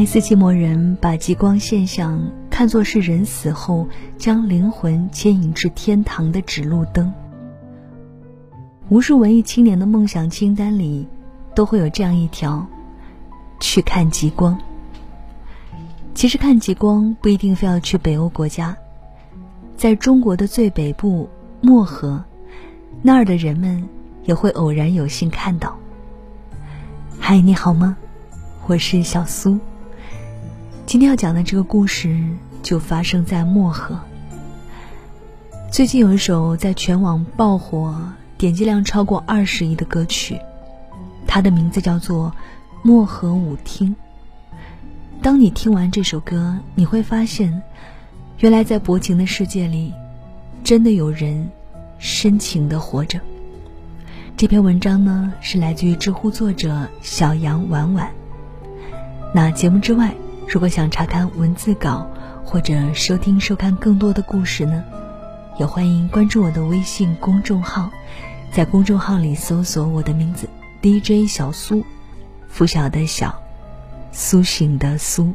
爱斯基摩人把极光现象看作是人死后将灵魂牵引至天堂的指路灯。无数文艺青年的梦想清单里，都会有这样一条：去看极光。其实看极光不一定非要去北欧国家，在中国的最北部漠河，那儿的人们也会偶然有幸看到。嗨，你好吗？我是小苏。今天要讲的这个故事就发生在漠河。最近有一首在全网爆火、点击量超过二十亿的歌曲，它的名字叫做《漠河舞厅》。当你听完这首歌，你会发现，原来在薄情的世界里，真的有人深情的活着。这篇文章呢，是来自于知乎作者小杨婉婉。那节目之外，如果想查看文字稿或者收听收看更多的故事呢，也欢迎关注我的微信公众号，在公众号里搜索我的名字 DJ 小苏，拂晓的晓。苏醒的苏。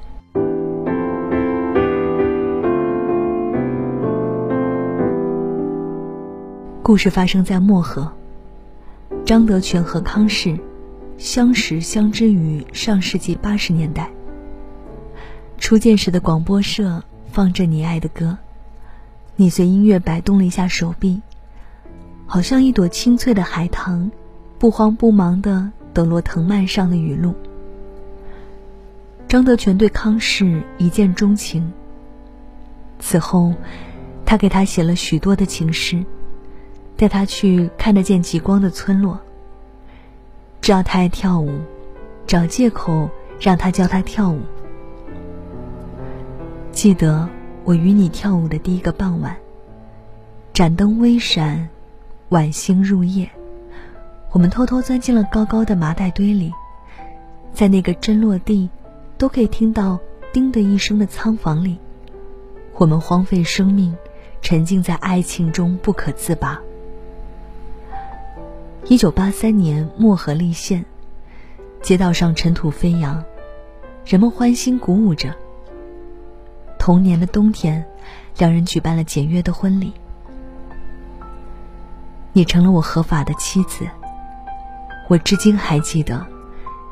故事发生在漠河。张德全和康氏相识相知于上世纪八十年代。初见时的广播社放着你爱的歌，你随音乐摆动了一下手臂，好像一朵清脆的海棠，不慌不忙的抖落藤蔓上的雨露。张德全对康氏一见钟情。此后，他给他写了许多的情诗，带他去看得见极光的村落。知道他爱跳舞，找借口让他教他跳舞。记得我与你跳舞的第一个傍晚，盏灯微闪，晚星入夜，我们偷偷钻进了高高的麻袋堆里，在那个针落地。都可以听到“叮”的一声的仓房里，我们荒废生命，沉浸在爱情中不可自拔。一九八三年，漠河立县，街道上尘土飞扬，人们欢欣鼓舞着。同年的冬天，两人举办了简约的婚礼。你成了我合法的妻子。我至今还记得，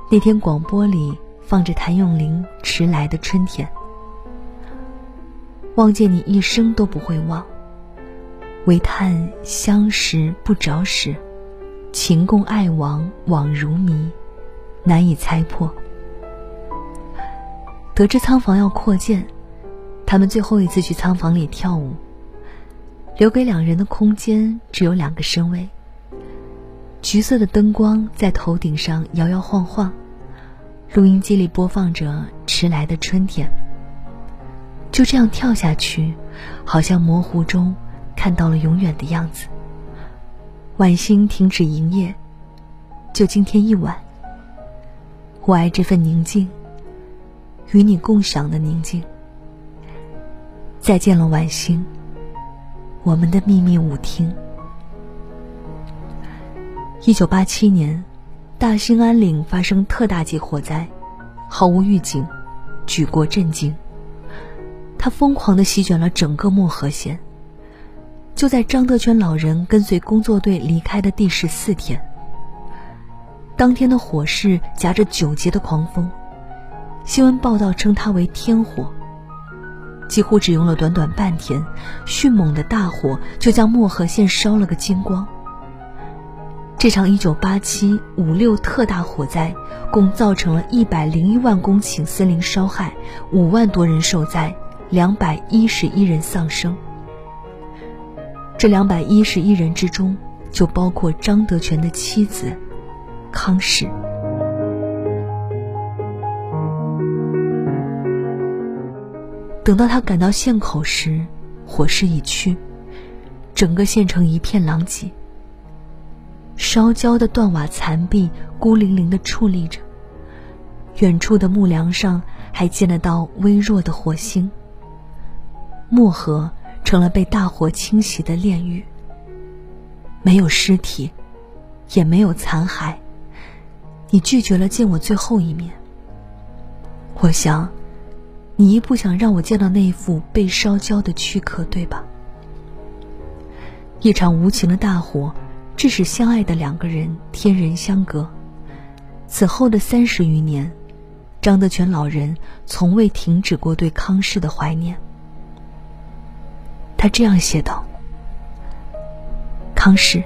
那天广播里。放着谭咏麟《迟来的春天》，望见你一生都不会忘，唯叹相识不着时，情共爱亡惘如迷，难以猜破。得知仓房要扩建，他们最后一次去仓房里跳舞，留给两人的空间只有两个身位。橘色的灯光在头顶上摇摇晃晃。录音机里播放着迟来的春天。就这样跳下去，好像模糊中看到了永远的样子。晚星停止营业，就今天一晚。我爱这份宁静，与你共享的宁静。再见了，晚星。我们的秘密舞厅。一九八七年。大兴安岭发生特大级火灾，毫无预警，举国震惊。它疯狂地席卷了整个漠河县。就在张德全老人跟随工作队离开的第十四天，当天的火势夹着九级的狂风，新闻报道称它为天火。几乎只用了短短半天，迅猛的大火就将漠河县烧了个精光。这场1987五六特大火灾，共造成了一百零一万公顷森林烧害，五万多人受灾，两百一十一人丧生。这两百一十一人之中，就包括张德全的妻子康氏。等到他赶到县口时，火势已去，整个县城一片狼藉。烧焦的断瓦残壁孤零零地矗立着，远处的木梁上还见得到微弱的火星。漠河成了被大火侵袭的炼狱，没有尸体，也没有残骸。你拒绝了见我最后一面。我想，你一不想让我见到那一副被烧焦的躯壳，对吧？一场无情的大火，致使相爱的两个人天人相隔。此后的三十余年，张德全老人从未停止过对康氏的怀念。他这样写道：“康氏，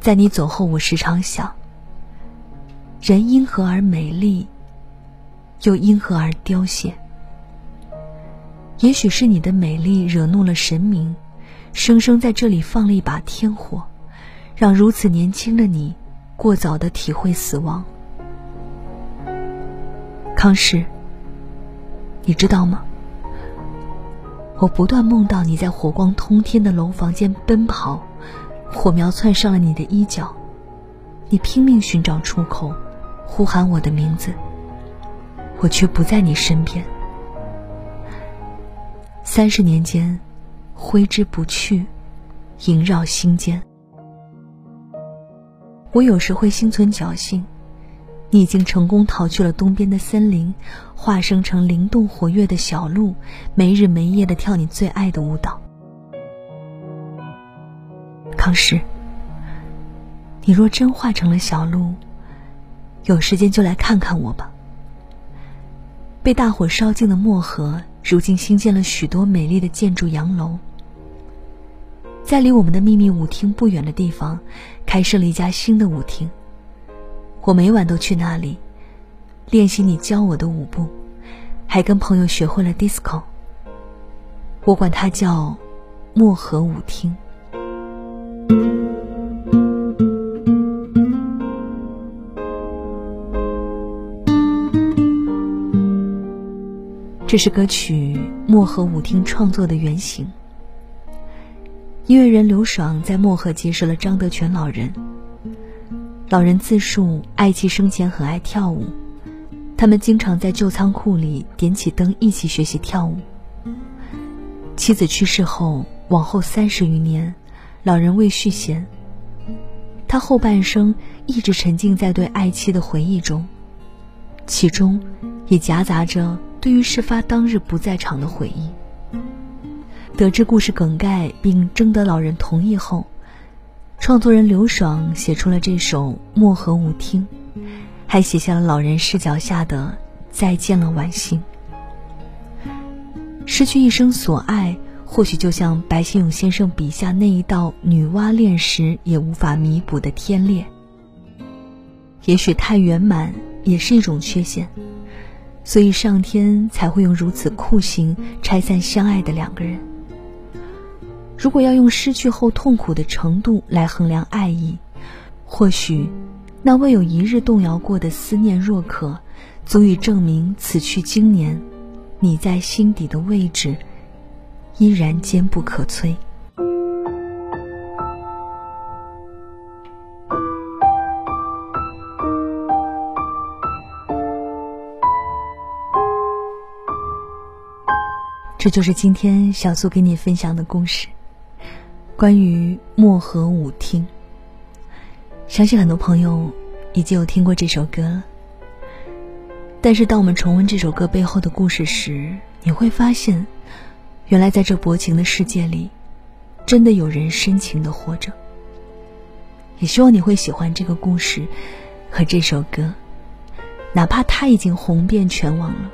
在你走后，我时常想，人因何而美丽，又因何而凋谢？也许是你的美丽惹怒了神明，生生在这里放了一把天火，让如此年轻的你。”过早的体会死亡，康氏，你知道吗？我不断梦到你在火光通天的楼房间奔跑，火苗窜上了你的衣角，你拼命寻找出口，呼喊我的名字，我却不在你身边。三十年间，挥之不去，萦绕心间。我有时会心存侥幸，你已经成功逃去了东边的森林，化生成灵动活跃的小鹿，没日没夜的跳你最爱的舞蹈。康师，你若真化成了小鹿，有时间就来看看我吧。被大火烧尽的漠河，如今新建了许多美丽的建筑洋楼。在离我们的秘密舞厅不远的地方，开设了一家新的舞厅。我每晚都去那里练习你教我的舞步，还跟朋友学会了 disco。我管它叫“漠河舞厅”。这是歌曲《漠河舞厅》创作的原型。音乐人刘爽在漠河结识了张德全老人。老人自述，爱妻生前很爱跳舞，他们经常在旧仓库里点起灯一起学习跳舞。妻子去世后，往后三十余年，老人未续弦。他后半生一直沉浸在对爱妻的回忆中，其中也夹杂着对于事发当日不在场的回忆。得知故事梗概并征得老人同意后，创作人刘爽写出了这首《漠河舞厅》，还写下了老人视角下的“再见了，晚星”。失去一生所爱，或许就像白先勇先生笔下那一道女娲炼石也无法弥补的天裂。也许太圆满也是一种缺陷，所以上天才会用如此酷刑拆散相爱的两个人。如果要用失去后痛苦的程度来衡量爱意，或许，那未有一日动摇过的思念若可，足以证明此去经年，你在心底的位置依然坚不可摧。这就是今天小苏给你分享的故事。关于漠河舞厅，相信很多朋友已经有听过这首歌了。但是，当我们重温这首歌背后的故事时，你会发现，原来在这薄情的世界里，真的有人深情的活着。也希望你会喜欢这个故事和这首歌，哪怕它已经红遍全网了。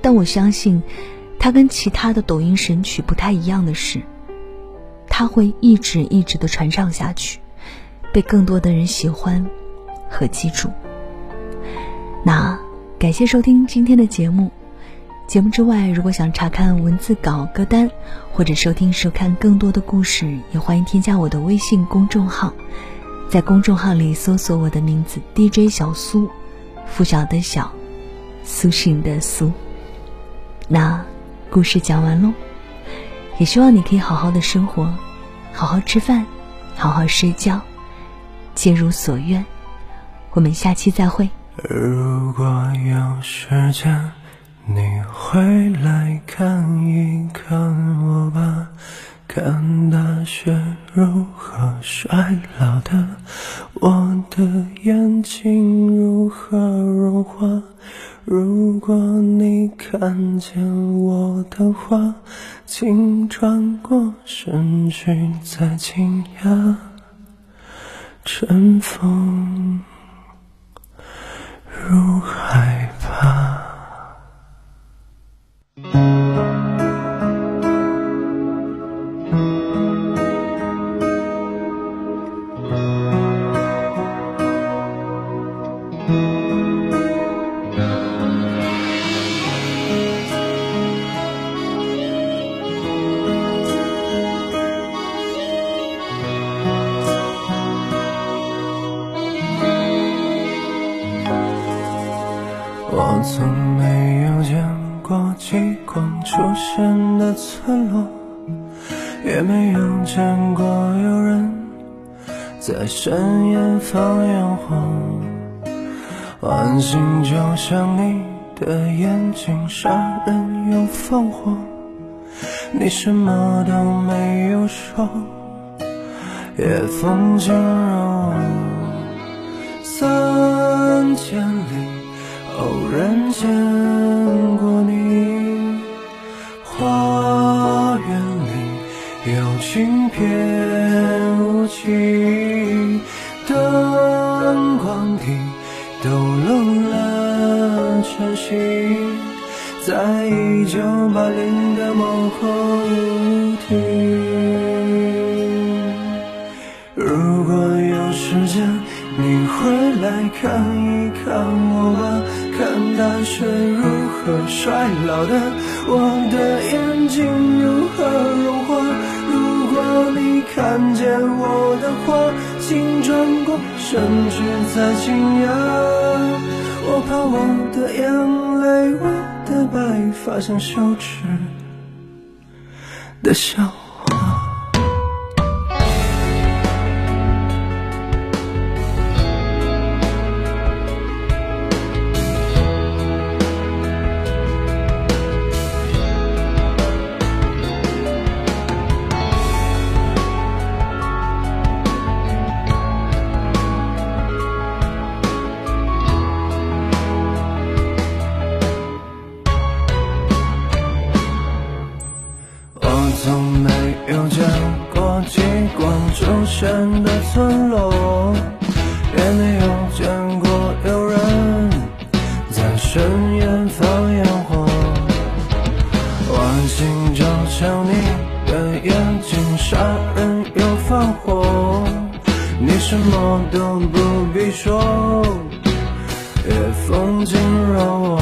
但我相信，它跟其他的抖音神曲不太一样的是。它会一直一直的传唱下去，被更多的人喜欢和记住。那感谢收听今天的节目。节目之外，如果想查看文字稿、歌单，或者收听、收看更多的故事，也欢迎添加我的微信公众号，在公众号里搜索我的名字 DJ 小苏，拂晓的晓，苏醒的苏。那故事讲完喽。也希望你可以好好的生活，好好吃饭，好好睡觉，皆如所愿。我们下期再会。如果有时间，你会来看一看我吧，看大雪如何衰老的，我的眼睛如何融化，如。果你看见我的话，请转过身去，再惊讶。尘封，如海吧。在深夜放烟火。晚星就像你的眼睛，杀人又放火，你什么都没有说，夜风惊扰我，三千里。偶然见过你，花园里有轻翩舞起，抖落了晨曦，在一九八零的某后庭。如果有时间，你会来看一看我吧。看大雪如何衰老的，我的眼睛如何融化。如果你看见我的话，请转过身去再惊讶。我怕我的眼泪，我的白发像羞耻的笑。放火，你什么都不必说，夜风惊扰我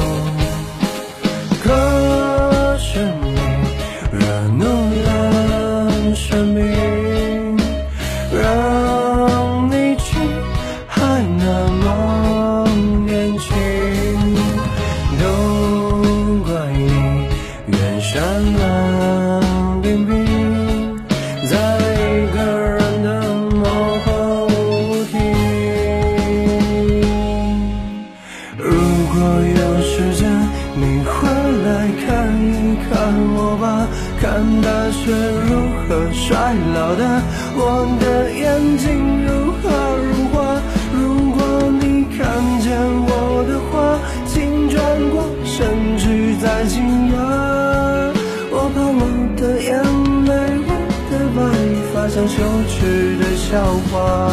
羞耻的笑话。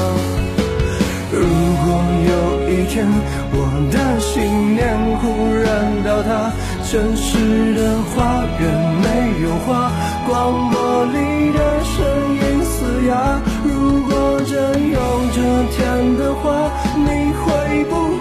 如果有一天，我的信念忽然倒塌，城市的花园没有花，广播里的声音嘶哑。如果真有这天的话，你会不会？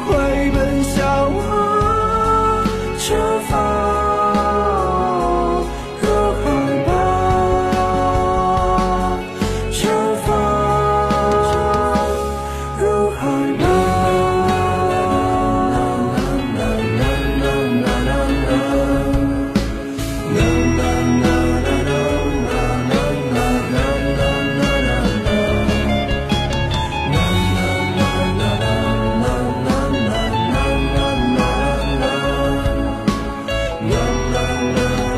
啊